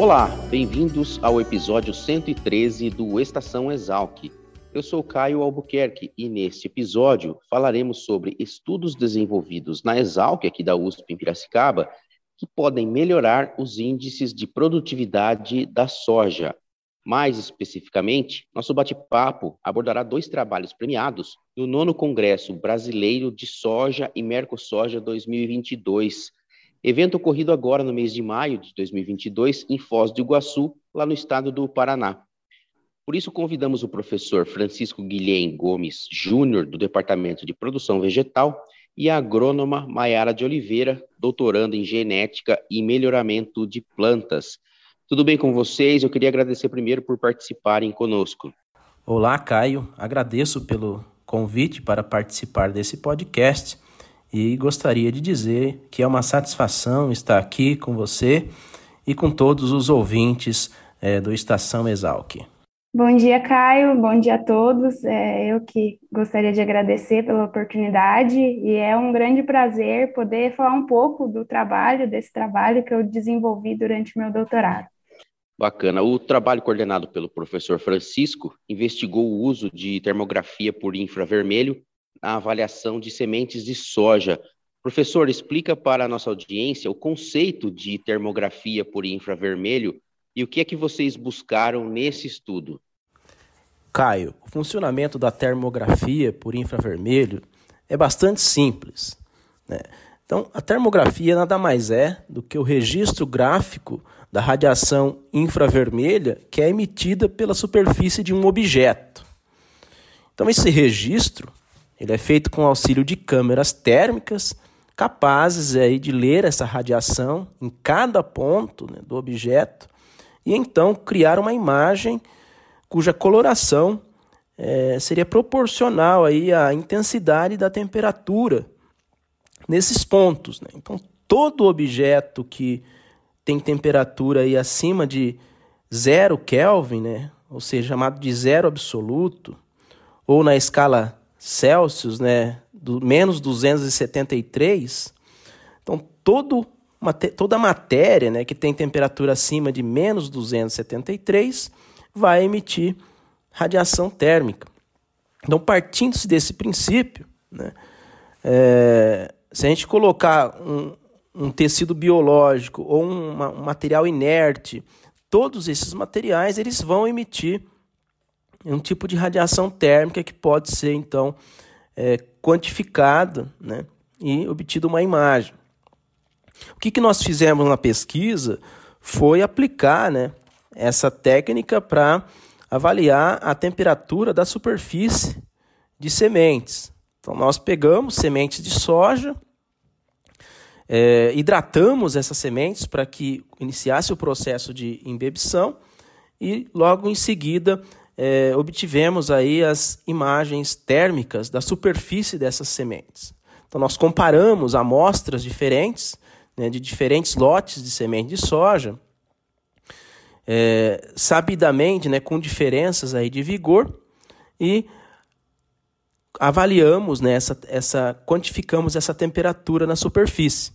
Olá, bem-vindos ao episódio 113 do Estação Exalc. Eu sou Caio Albuquerque e neste episódio falaremos sobre estudos desenvolvidos na Exalc aqui da USP em Piracicaba que podem melhorar os índices de produtividade da soja. Mais especificamente, nosso bate-papo abordará dois trabalhos premiados no nono Congresso Brasileiro de Soja e Mercosoja 2022, Evento ocorrido agora no mês de maio de 2022 em Foz do Iguaçu, lá no estado do Paraná. Por isso, convidamos o professor Francisco Guilhem Gomes Júnior, do Departamento de Produção Vegetal, e a agrônoma Maiara de Oliveira, doutorando em Genética e Melhoramento de Plantas. Tudo bem com vocês? Eu queria agradecer primeiro por participarem conosco. Olá, Caio. Agradeço pelo convite para participar desse podcast e gostaria de dizer que é uma satisfação estar aqui com você e com todos os ouvintes é, do Estação Exalc. Bom dia, Caio. Bom dia a todos. É, eu que gostaria de agradecer pela oportunidade e é um grande prazer poder falar um pouco do trabalho, desse trabalho que eu desenvolvi durante meu doutorado. Bacana. O trabalho coordenado pelo professor Francisco investigou o uso de termografia por infravermelho a avaliação de sementes de soja. Professor, explica para a nossa audiência o conceito de termografia por infravermelho e o que é que vocês buscaram nesse estudo. Caio, o funcionamento da termografia por infravermelho é bastante simples. Né? Então, a termografia nada mais é do que o registro gráfico da radiação infravermelha que é emitida pela superfície de um objeto. Então, esse registro ele é feito com auxílio de câmeras térmicas capazes aí de ler essa radiação em cada ponto né, do objeto e então criar uma imagem cuja coloração é, seria proporcional aí à intensidade da temperatura nesses pontos. Né? Então, todo objeto que tem temperatura aí acima de zero Kelvin, né? ou seja, chamado de zero absoluto, ou na escala Celsius, né, do menos 273, então todo, toda matéria né, que tem temperatura acima de menos 273 vai emitir radiação térmica. Então, partindo-se desse princípio, né, é, se a gente colocar um, um tecido biológico ou uma, um material inerte, todos esses materiais eles vão emitir é um tipo de radiação térmica que pode ser, então, é, quantificada né, e obtida uma imagem. O que, que nós fizemos na pesquisa foi aplicar né, essa técnica para avaliar a temperatura da superfície de sementes. Então, nós pegamos sementes de soja, é, hidratamos essas sementes para que iniciasse o processo de embebição e logo em seguida é, obtivemos aí as imagens térmicas da superfície dessas sementes. Então, nós comparamos amostras diferentes, né, de diferentes lotes de semente de soja, é, sabidamente, né, com diferenças aí de vigor, e avaliamos, né, essa, essa, quantificamos essa temperatura na superfície.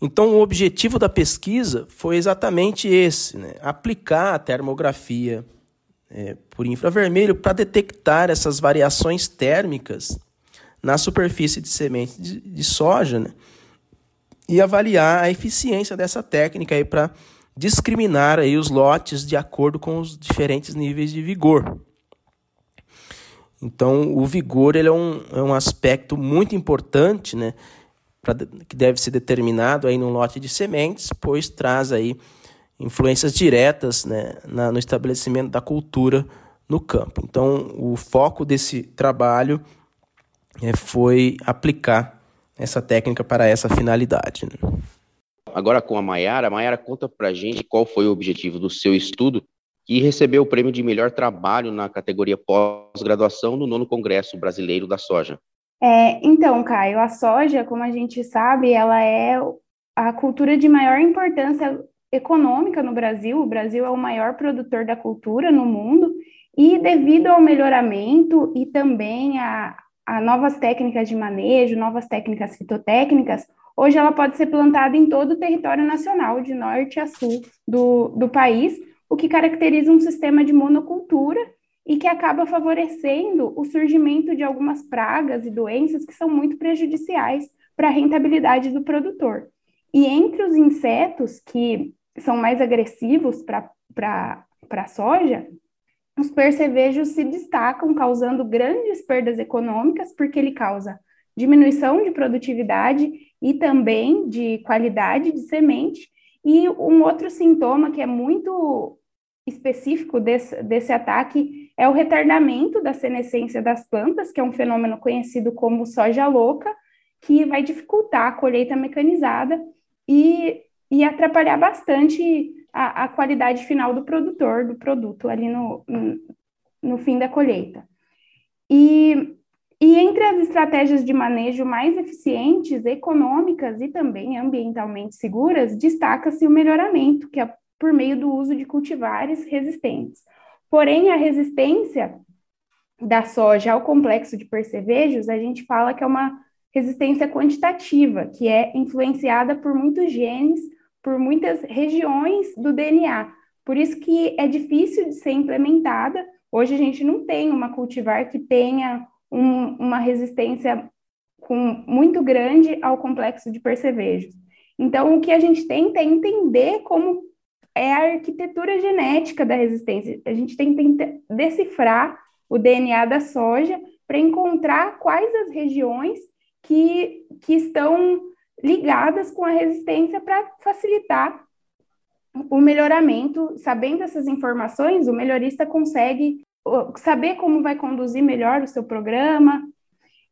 Então, o objetivo da pesquisa foi exatamente esse: né, aplicar a termografia é, por infravermelho para detectar essas variações térmicas na superfície de semente de, de soja né? e avaliar a eficiência dessa técnica para discriminar aí os lotes de acordo com os diferentes níveis de vigor. Então, o vigor ele é, um, é um aspecto muito importante, né, pra, que deve ser determinado aí num lote de sementes, pois traz aí influências diretas né, na, no estabelecimento da cultura no campo. Então, o foco desse trabalho é, foi aplicar essa técnica para essa finalidade. Né? agora com a Maiara. Maiara, conta para a gente qual foi o objetivo do seu estudo que recebeu o prêmio de melhor trabalho na categoria pós-graduação no nono Congresso Brasileiro da Soja. É, então, Caio, a soja, como a gente sabe, ela é a cultura de maior importância econômica no Brasil. O Brasil é o maior produtor da cultura no mundo e devido ao melhoramento e também a, a novas técnicas de manejo, novas técnicas fitotécnicas, hoje ela pode ser plantada em todo o território nacional, de norte a sul do, do país, o que caracteriza um sistema de monocultura e que acaba favorecendo o surgimento de algumas pragas e doenças que são muito prejudiciais para a rentabilidade do produtor. E entre os insetos que são mais agressivos para a soja, os percevejos se destacam, causando grandes perdas econômicas, porque ele causa diminuição de produtividade e também de qualidade de semente. E um outro sintoma que é muito específico desse, desse ataque é o retardamento da senescência das plantas, que é um fenômeno conhecido como soja louca, que vai dificultar a colheita mecanizada e, e atrapalhar bastante a, a qualidade final do produtor, do produto ali no, no fim da colheita. E, e entre as estratégias de manejo mais eficientes, econômicas e também ambientalmente seguras, destaca-se o melhoramento, que é por meio do uso de cultivares resistentes. Porém, a resistência da soja ao complexo de percevejos, a gente fala que é uma resistência quantitativa, que é influenciada por muitos genes por muitas regiões do DNA. Por isso que é difícil de ser implementada. Hoje a gente não tem uma cultivar que tenha um, uma resistência com, muito grande ao complexo de percevejos. Então, o que a gente tenta é entender como é a arquitetura genética da resistência. A gente tem que decifrar o DNA da soja para encontrar quais as regiões que, que estão ligadas com a resistência para facilitar o melhoramento. Sabendo essas informações, o melhorista consegue saber como vai conduzir melhor o seu programa.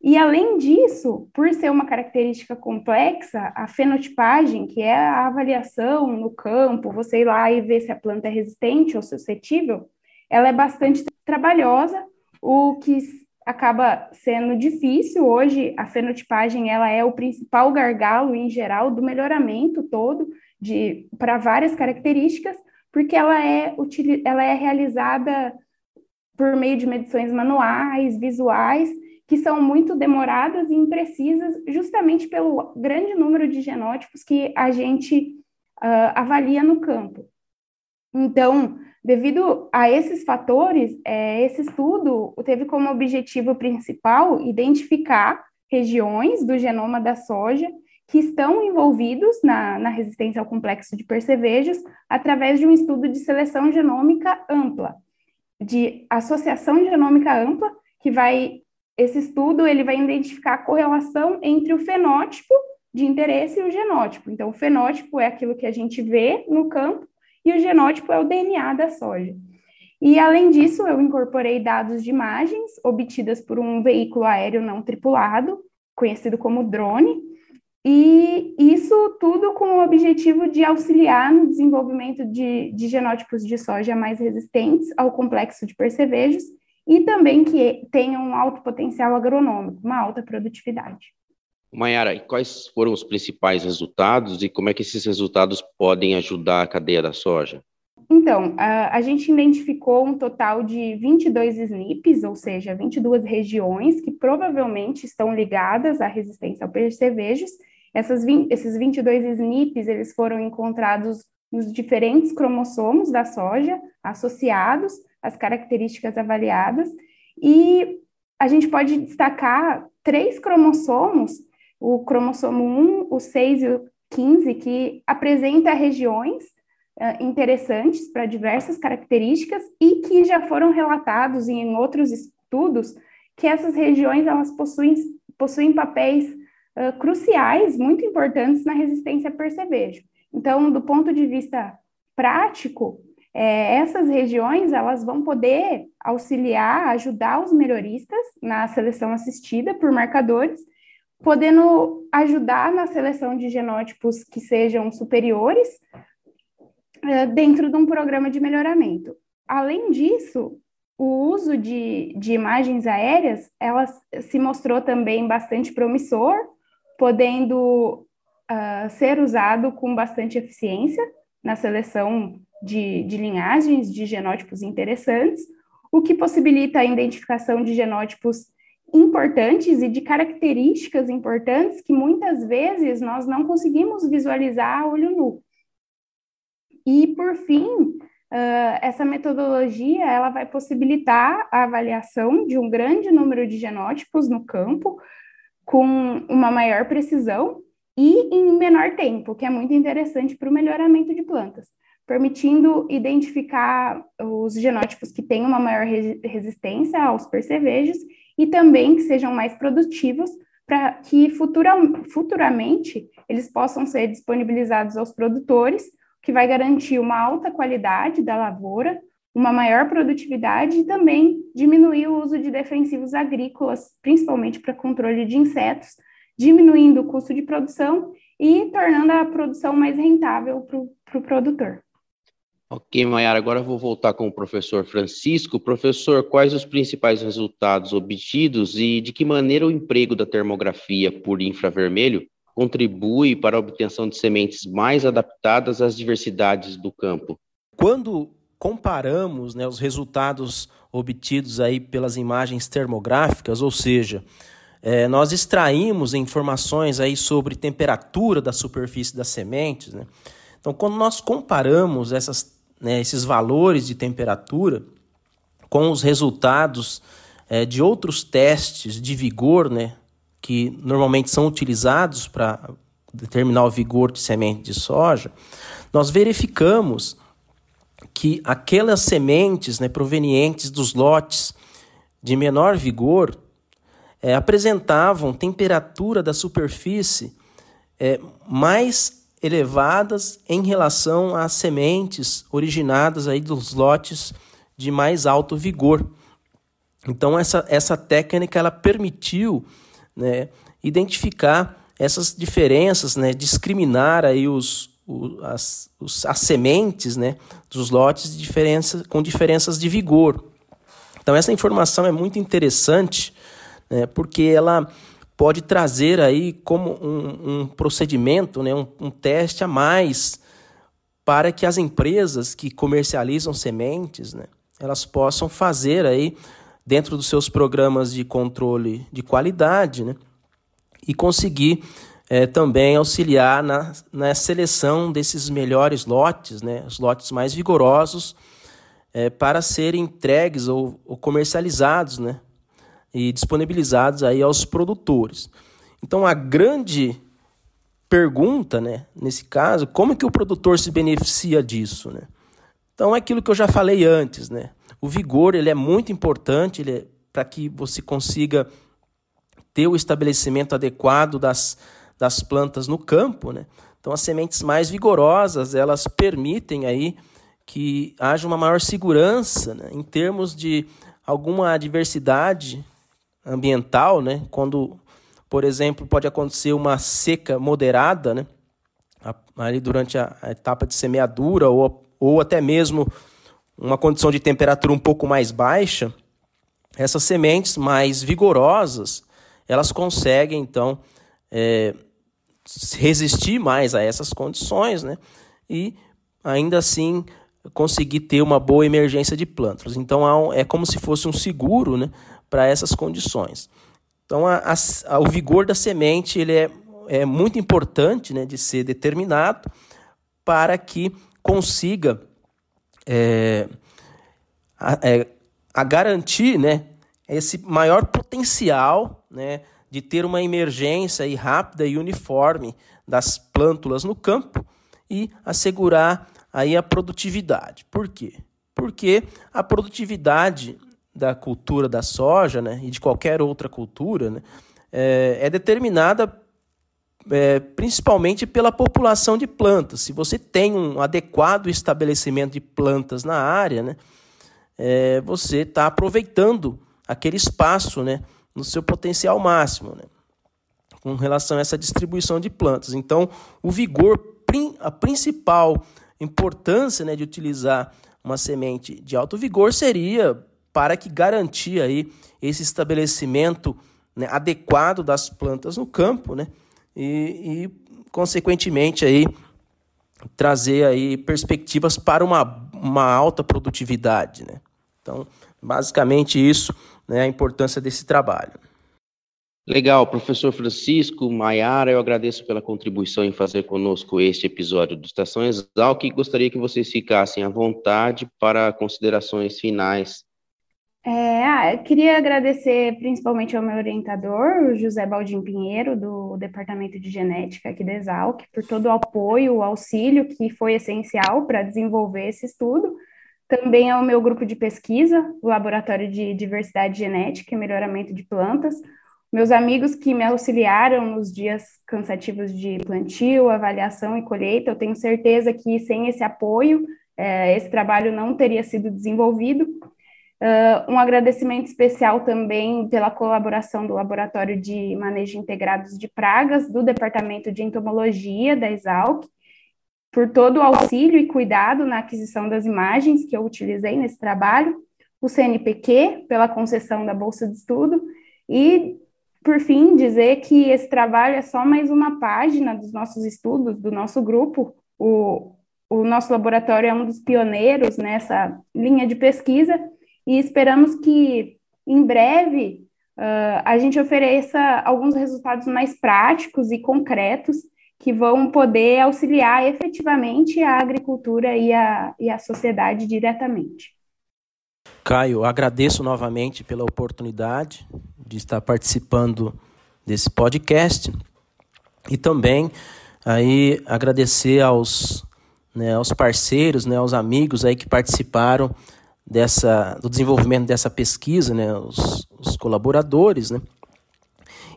E além disso, por ser uma característica complexa, a fenotipagem, que é a avaliação no campo, você ir lá e ver se a planta é resistente ou suscetível, ela é bastante trabalhosa, o que acaba sendo difícil. Hoje, a fenotipagem ela é o principal gargalo, em geral, do melhoramento todo para várias características, porque ela é, ela é realizada por meio de medições manuais, visuais, que são muito demoradas e imprecisas, justamente pelo grande número de genótipos que a gente uh, avalia no campo. Então, Devido a esses fatores, é, esse estudo teve como objetivo principal identificar regiões do genoma da soja que estão envolvidos na, na resistência ao complexo de percevejos através de um estudo de seleção genômica ampla, de associação genômica ampla, que vai esse estudo ele vai identificar a correlação entre o fenótipo de interesse e o genótipo. Então, o fenótipo é aquilo que a gente vê no campo e o genótipo é o DNA da soja. E, além disso, eu incorporei dados de imagens obtidas por um veículo aéreo não tripulado, conhecido como drone, e isso tudo com o objetivo de auxiliar no desenvolvimento de, de genótipos de soja mais resistentes ao complexo de percevejos e também que tenham um alto potencial agronômico, uma alta produtividade. Mayara, quais foram os principais resultados e como é que esses resultados podem ajudar a cadeia da soja? Então, a, a gente identificou um total de 22 SNPs, ou seja, 22 regiões que provavelmente estão ligadas à resistência ao percevejos. Essas 20, esses 22 SNPs, eles foram encontrados nos diferentes cromossomos da soja, associados às características avaliadas, e a gente pode destacar três cromossomos o cromossomo 1, o 6 e o 15, que apresenta regiões uh, interessantes para diversas características e que já foram relatados em outros estudos que essas regiões elas possuem, possuem papéis uh, cruciais, muito importantes na resistência a percevejo. Então, do ponto de vista prático, é, essas regiões elas vão poder auxiliar, ajudar os melhoristas na seleção assistida por marcadores podendo ajudar na seleção de genótipos que sejam superiores é, dentro de um programa de melhoramento. Além disso, o uso de, de imagens aéreas, ela se mostrou também bastante promissor, podendo uh, ser usado com bastante eficiência na seleção de, de linhagens de genótipos interessantes, o que possibilita a identificação de genótipos importantes e de características importantes que muitas vezes nós não conseguimos visualizar a olho nu. E, por fim, uh, essa metodologia ela vai possibilitar a avaliação de um grande número de genótipos no campo, com uma maior precisão e em menor tempo, que é muito interessante para o melhoramento de plantas, permitindo identificar os genótipos que têm uma maior resistência aos percevejos e também que sejam mais produtivos para que futura, futuramente eles possam ser disponibilizados aos produtores, que vai garantir uma alta qualidade da lavoura, uma maior produtividade e também diminuir o uso de defensivos agrícolas, principalmente para controle de insetos, diminuindo o custo de produção e tornando a produção mais rentável para o pro produtor. Ok, Mayara, agora vou voltar com o professor Francisco. Professor, quais os principais resultados obtidos e de que maneira o emprego da termografia por infravermelho contribui para a obtenção de sementes mais adaptadas às diversidades do campo? Quando comparamos né, os resultados obtidos aí pelas imagens termográficas, ou seja, é, nós extraímos informações aí sobre temperatura da superfície das sementes. Né? Então, quando nós comparamos essas, né, esses valores de temperatura com os resultados é, de outros testes de vigor, né, que normalmente são utilizados para determinar o vigor de semente de soja, nós verificamos que aquelas sementes né, provenientes dos lotes de menor vigor é, apresentavam temperatura da superfície é, mais elevadas em relação às sementes originadas aí dos lotes de mais alto vigor. Então essa, essa técnica ela permitiu né, identificar essas diferenças, né, discriminar aí os, as, os, as sementes né, dos lotes diferença, com diferenças de vigor. Então essa informação é muito interessante né, porque ela pode trazer aí como um, um procedimento, né, um, um teste a mais para que as empresas que comercializam sementes, né, elas possam fazer aí dentro dos seus programas de controle de qualidade, né, e conseguir é, também auxiliar na, na seleção desses melhores lotes, né, os lotes mais vigorosos, é, para serem entregues ou, ou comercializados, né, e disponibilizados aí aos produtores. Então a grande pergunta, né, nesse caso, como é que o produtor se beneficia disso, né? Então é aquilo que eu já falei antes, né? O vigor ele é muito importante é para que você consiga ter o estabelecimento adequado das, das plantas no campo, né? Então as sementes mais vigorosas elas permitem aí que haja uma maior segurança né, em termos de alguma adversidade ambiental, né? Quando, por exemplo, pode acontecer uma seca moderada, né? Ali durante a, etapa de semeadura ou, ou até mesmo uma condição de temperatura um pouco mais baixa, essas sementes mais vigorosas, elas conseguem então é, resistir mais a essas condições, né? E ainda assim conseguir ter uma boa emergência de plantas. Então é como se fosse um seguro, né? Para essas condições. Então, a, a, o vigor da semente ele é, é muito importante né, de ser determinado para que consiga é, a, é, a garantir né, esse maior potencial né, de ter uma emergência e rápida e uniforme das plântulas no campo e assegurar aí a produtividade. Por quê? Porque a produtividade da cultura da soja né, e de qualquer outra cultura né, é, é determinada é, principalmente pela população de plantas. Se você tem um adequado estabelecimento de plantas na área, né, é, você está aproveitando aquele espaço né, no seu potencial máximo. Né. com relação a essa distribuição de plantas. Então, o vigor, a principal importância né, de utilizar uma semente de alto vigor seria para que garantir aí esse estabelecimento né, adequado das plantas no campo, né, e, e, consequentemente aí trazer aí perspectivas para uma, uma alta produtividade, né. Então, basicamente isso, né, a importância desse trabalho. Legal, professor Francisco, Maiara, eu agradeço pela contribuição em fazer conosco este episódio do Estação Exalc e gostaria que vocês ficassem à vontade para considerações finais. É, ah, queria agradecer principalmente ao meu orientador, o José Baldim Pinheiro, do Departamento de Genética aqui da Exalc, por todo o apoio, o auxílio que foi essencial para desenvolver esse estudo. Também ao meu grupo de pesquisa, o Laboratório de Diversidade Genética e Melhoramento de Plantas, meus amigos que me auxiliaram nos dias cansativos de plantio, avaliação e colheita, eu tenho certeza que sem esse apoio, é, esse trabalho não teria sido desenvolvido. Uh, um agradecimento especial também pela colaboração do Laboratório de Manejo Integrados de Pragas, do Departamento de Entomologia da Exalc, por todo o auxílio e cuidado na aquisição das imagens que eu utilizei nesse trabalho, o CNPq, pela concessão da Bolsa de Estudo, e por fim, dizer que esse trabalho é só mais uma página dos nossos estudos, do nosso grupo. O, o nosso laboratório é um dos pioneiros nessa linha de pesquisa e esperamos que, em breve, uh, a gente ofereça alguns resultados mais práticos e concretos que vão poder auxiliar efetivamente a agricultura e a, e a sociedade diretamente. Caio, agradeço novamente pela oportunidade de estar participando desse podcast e também aí agradecer aos, né, aos parceiros, né, aos amigos aí que participaram dessa, do desenvolvimento dessa pesquisa, né, os, os colaboradores, né,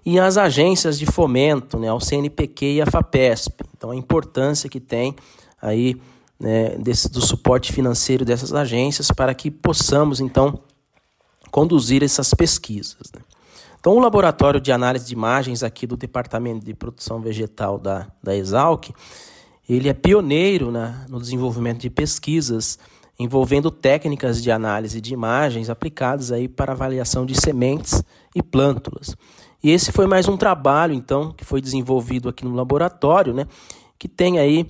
e as agências de fomento, né, ao CNPq e a FAPESP. Então a importância que tem aí né, desse, do suporte financeiro dessas agências para que possamos então conduzir essas pesquisas. Né. Então, o laboratório de análise de imagens aqui do Departamento de Produção Vegetal da, da Exalc, ele é pioneiro na, no desenvolvimento de pesquisas envolvendo técnicas de análise de imagens aplicadas aí para avaliação de sementes e plântulas. E esse foi mais um trabalho, então, que foi desenvolvido aqui no laboratório, né, que tem aí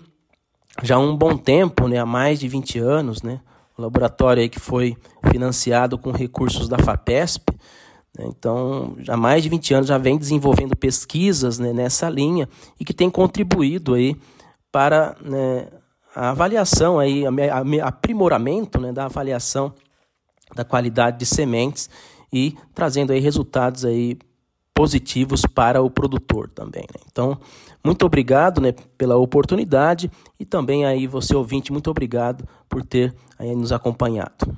já um bom tempo, né, há mais de 20 anos, né, o laboratório aí que foi financiado com recursos da FAPESP, né? Então, há mais de 20 anos já vem desenvolvendo pesquisas né, nessa linha e que tem contribuído aí para né, a avaliação, aí, aprimoramento né, da avaliação da qualidade de sementes e trazendo aí resultados aí positivos para o produtor também. Né? Então, muito obrigado né, pela oportunidade e também aí você ouvinte, muito obrigado por ter aí nos acompanhado.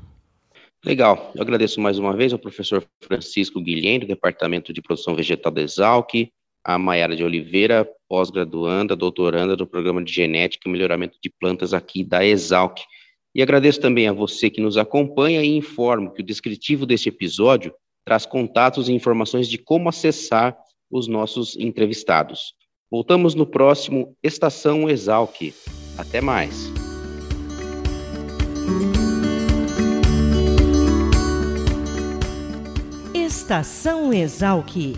Legal, eu agradeço mais uma vez ao professor Francisco Guilhem, do Departamento de Produção Vegetal da Exalc, a Maiara de Oliveira, pós-graduanda, doutoranda do Programa de Genética e Melhoramento de Plantas aqui da Exalc. E agradeço também a você que nos acompanha e informo que o descritivo deste episódio traz contatos e informações de como acessar os nossos entrevistados. Voltamos no próximo Estação Exalc. Até mais. Estação Exalc,